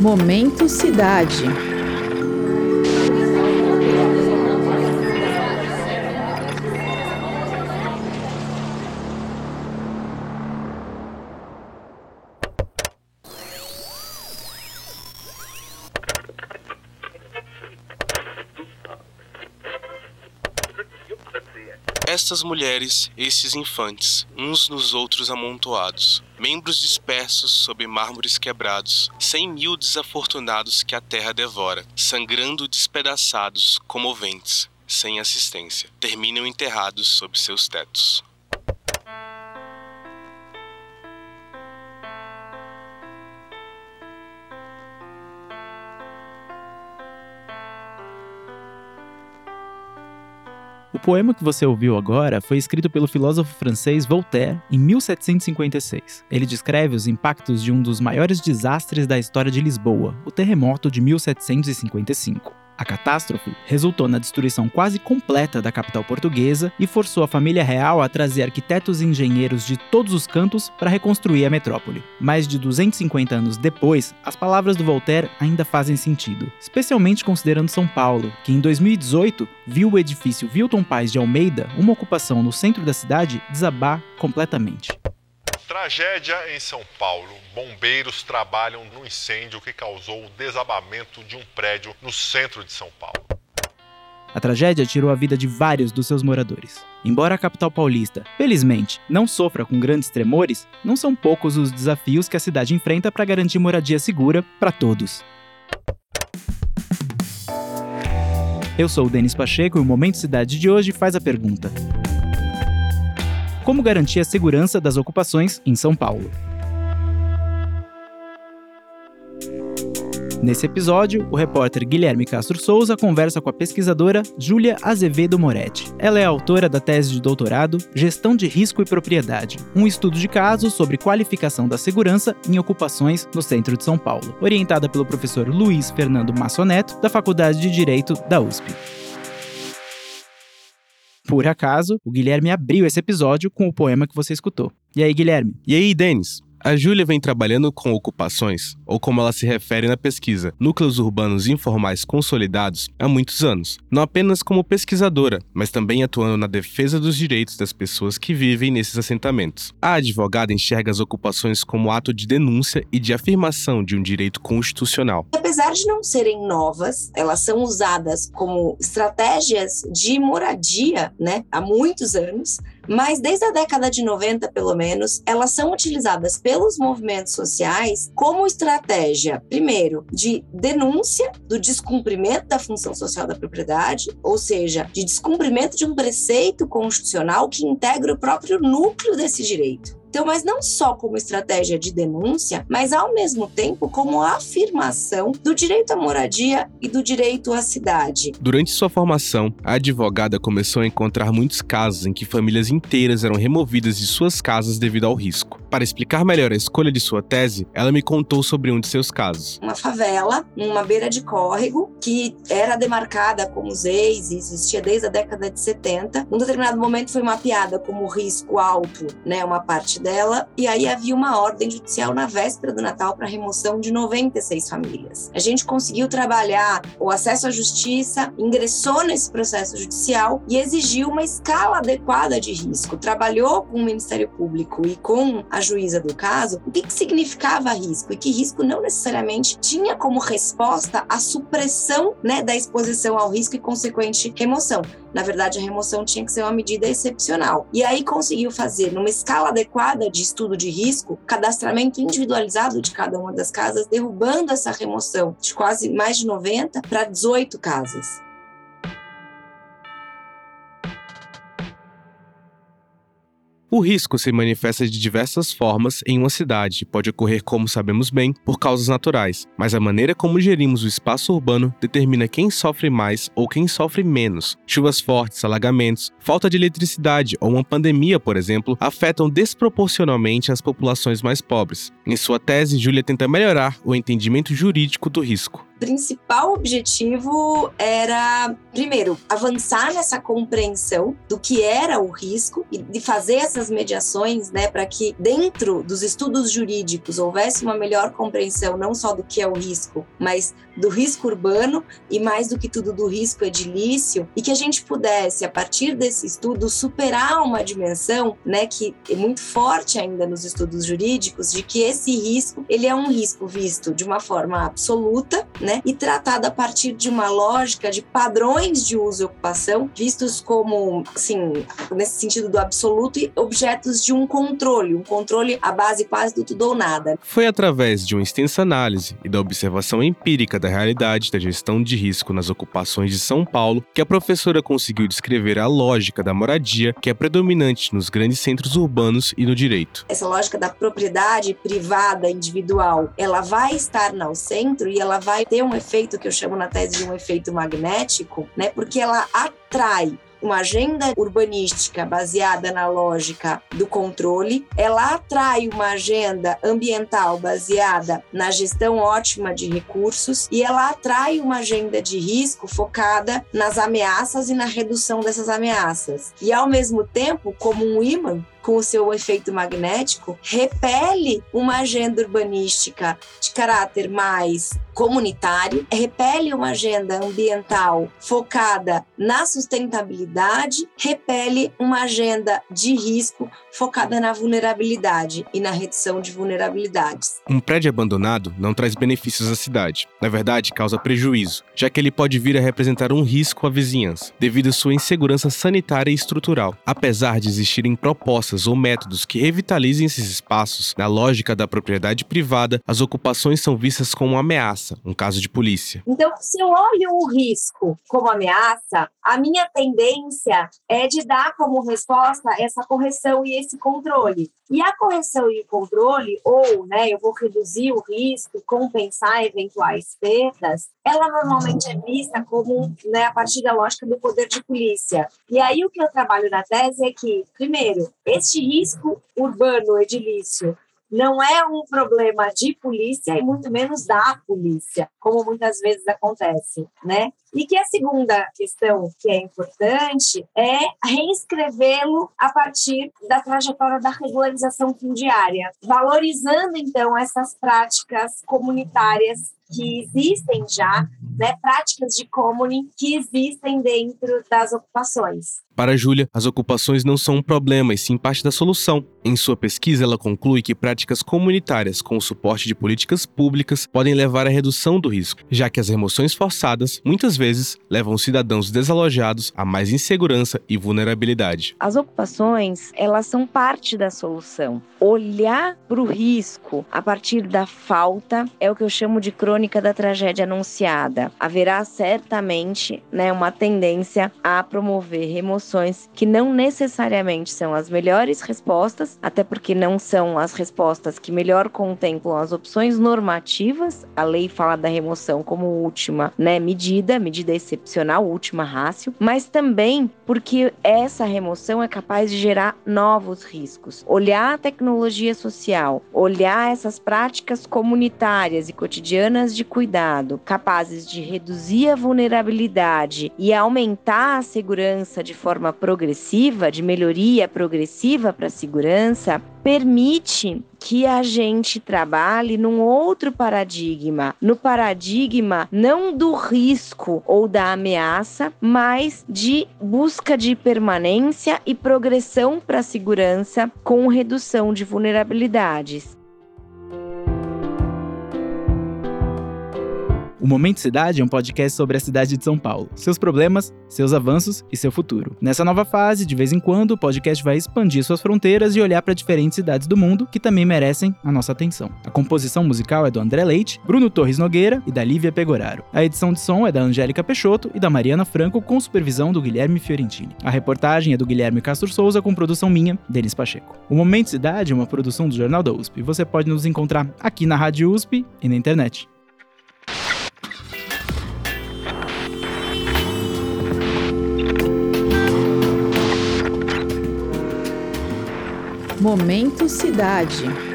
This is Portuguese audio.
Momento Cidade. Estas mulheres, esses infantes, uns nos outros amontoados, membros dispersos sob mármores quebrados, cem mil desafortunados que a terra devora, sangrando despedaçados, comoventes, sem assistência, terminam enterrados sob seus tetos. O poema que você ouviu agora foi escrito pelo filósofo francês Voltaire em 1756. Ele descreve os impactos de um dos maiores desastres da história de Lisboa, o terremoto de 1755. A catástrofe resultou na destruição quase completa da capital portuguesa e forçou a família real a trazer arquitetos e engenheiros de todos os cantos para reconstruir a metrópole. Mais de 250 anos depois, as palavras do Voltaire ainda fazem sentido, especialmente considerando São Paulo, que em 2018 viu o edifício Wilton Paz de Almeida, uma ocupação no centro da cidade, desabar completamente. Tragédia em São Paulo. Bombeiros trabalham no incêndio que causou o desabamento de um prédio no centro de São Paulo. A tragédia tirou a vida de vários dos seus moradores. Embora a capital paulista, felizmente, não sofra com grandes tremores, não são poucos os desafios que a cidade enfrenta para garantir moradia segura para todos. Eu sou o Denis Pacheco e o Momento Cidade de hoje faz a pergunta: como garantir a segurança das ocupações em São Paulo. Nesse episódio, o repórter Guilherme Castro Souza conversa com a pesquisadora Júlia Azevedo Moretti. Ela é autora da tese de doutorado Gestão de Risco e Propriedade, um estudo de casos sobre qualificação da segurança em ocupações no centro de São Paulo, orientada pelo professor Luiz Fernando Massoneto, da Faculdade de Direito da USP. Por acaso, o Guilherme abriu esse episódio com o poema que você escutou. E aí, Guilherme? E aí, Denis? A Júlia vem trabalhando com ocupações, ou como ela se refere na pesquisa, núcleos urbanos informais consolidados, há muitos anos. Não apenas como pesquisadora, mas também atuando na defesa dos direitos das pessoas que vivem nesses assentamentos. A advogada enxerga as ocupações como ato de denúncia e de afirmação de um direito constitucional. Apesar de não serem novas, elas são usadas como estratégias de moradia, né, há muitos anos mas desde a década de 90, pelo menos, elas são utilizadas pelos movimentos sociais como estratégia, primeiro, de denúncia do descumprimento da função social da propriedade, ou seja, de descumprimento de um preceito constitucional que integra o próprio núcleo desse direito. Então, mas não só como estratégia de denúncia, mas ao mesmo tempo como afirmação do direito à moradia e do direito à cidade. Durante sua formação, a advogada começou a encontrar muitos casos em que famílias inteiras eram removidas de suas casas devido ao risco. Para explicar melhor a escolha de sua tese, ela me contou sobre um de seus casos. Uma favela, numa beira de córrego, que era demarcada como ZEIS e existia desde a década de 70. Num determinado momento foi mapeada como risco alto, né, uma parte dela, e aí havia uma ordem judicial na véspera do Natal para remoção de 96 famílias. A gente conseguiu trabalhar o acesso à justiça, ingressou nesse processo judicial e exigiu uma escala adequada de risco. Trabalhou com o Ministério Público e com a juíza do caso o que, que significava risco e que risco não necessariamente tinha como resposta a supressão né, da exposição ao risco e consequente remoção. Na verdade, a remoção tinha que ser uma medida excepcional. E aí conseguiu fazer, numa escala adequada de estudo de risco, cadastramento individualizado de cada uma das casas, derrubando essa remoção de quase mais de 90 para 18 casas. O risco se manifesta de diversas formas em uma cidade. Pode ocorrer, como sabemos bem, por causas naturais, mas a maneira como gerimos o espaço urbano determina quem sofre mais ou quem sofre menos. Chuvas fortes, alagamentos, falta de eletricidade ou uma pandemia, por exemplo, afetam desproporcionalmente as populações mais pobres. Em sua tese, Júlia tenta melhorar o entendimento jurídico do risco. Principal objetivo era, primeiro, avançar nessa compreensão do que era o risco e de fazer essas mediações, né, para que dentro dos estudos jurídicos houvesse uma melhor compreensão não só do que é o risco, mas do risco urbano e mais do que tudo do risco edilício e que a gente pudesse a partir desse estudo superar uma dimensão, né, que é muito forte ainda nos estudos jurídicos de que esse risco, ele é um risco visto de uma forma absoluta, né, e tratado a partir de uma lógica de padrões de uso e ocupação vistos como, assim, nesse sentido do absoluto e objetos de um controle, um controle à base quase do tudo ou nada. Foi através de uma extensa análise e da observação empírica da realidade da gestão de risco nas ocupações de São Paulo que a professora conseguiu descrever a lógica da moradia que é predominante nos grandes centros urbanos e no direito. Essa lógica da propriedade privada individual, ela vai estar no centro e ela vai ter um efeito que eu chamo na tese de um efeito magnético, né? Porque ela atrai uma agenda urbanística baseada na lógica do controle, ela atrai uma agenda ambiental baseada na gestão ótima de recursos e ela atrai uma agenda de risco focada nas ameaças e na redução dessas ameaças. E ao mesmo tempo, como um imã, com o seu efeito magnético, repele uma agenda urbanística de caráter mais comunitário, repele uma agenda ambiental focada na sustentabilidade, repele uma agenda de risco focada na vulnerabilidade e na redução de vulnerabilidades. Um prédio abandonado não traz benefícios à cidade. Na verdade, causa prejuízo, já que ele pode vir a representar um risco à vizinhança, devido à sua insegurança sanitária e estrutural. Apesar de existirem propostas ou métodos que revitalizem esses espaços, na lógica da propriedade privada, as ocupações são vistas como uma ameaça, um caso de polícia. Então, se eu olho o risco como ameaça, a minha tendência é de dar como resposta essa correção e esse controle. E a correção e o controle, ou né, eu vou reduzir o risco, compensar eventuais perdas, ela normalmente é vista como né, a partir da lógica do poder de polícia. E aí o que eu trabalho na tese é que, primeiro, este risco urbano edilício não é um problema de polícia e muito menos da polícia, como muitas vezes acontece, né? E que a segunda questão que é importante é reescrevê-lo a partir da trajetória da regularização fundiária, valorizando então essas práticas comunitárias que existem já, né, práticas de comune que existem dentro das ocupações. Para Júlia, as ocupações não são um problema e sim parte da solução. Em sua pesquisa, ela conclui que práticas comunitárias com o suporte de políticas públicas podem levar à redução do risco, já que as remoções forçadas muitas vezes levam cidadãos desalojados a mais insegurança e vulnerabilidade. As ocupações, elas são parte da solução. Olhar para o risco a partir da falta é o que eu chamo de crônica da tragédia anunciada. Haverá certamente né, uma tendência a promover remoções que não necessariamente são as melhores respostas, até porque não são as respostas que melhor contemplam as opções normativas. A lei fala da remoção como última né, medida, medida excepcional, última rácio, mas também porque essa remoção é capaz de gerar novos riscos. Olhar a tecnologia social, olhar essas práticas comunitárias e cotidianas de cuidado, capazes de reduzir a vulnerabilidade e aumentar a segurança de forma forma progressiva, de melhoria progressiva para a segurança, permite que a gente trabalhe num outro paradigma, no paradigma não do risco ou da ameaça, mas de busca de permanência e progressão para a segurança com redução de vulnerabilidades. O Momento Cidade é um podcast sobre a cidade de São Paulo, seus problemas, seus avanços e seu futuro. Nessa nova fase, de vez em quando, o podcast vai expandir suas fronteiras e olhar para diferentes cidades do mundo que também merecem a nossa atenção. A composição musical é do André Leite, Bruno Torres Nogueira e da Lívia Pegoraro. A edição de som é da Angélica Peixoto e da Mariana Franco, com supervisão do Guilherme Fiorentini. A reportagem é do Guilherme Castro Souza, com produção minha, Denis Pacheco. O Momento Cidade é uma produção do Jornal da USP. Você pode nos encontrar aqui na Rádio USP e na internet. Momento Cidade.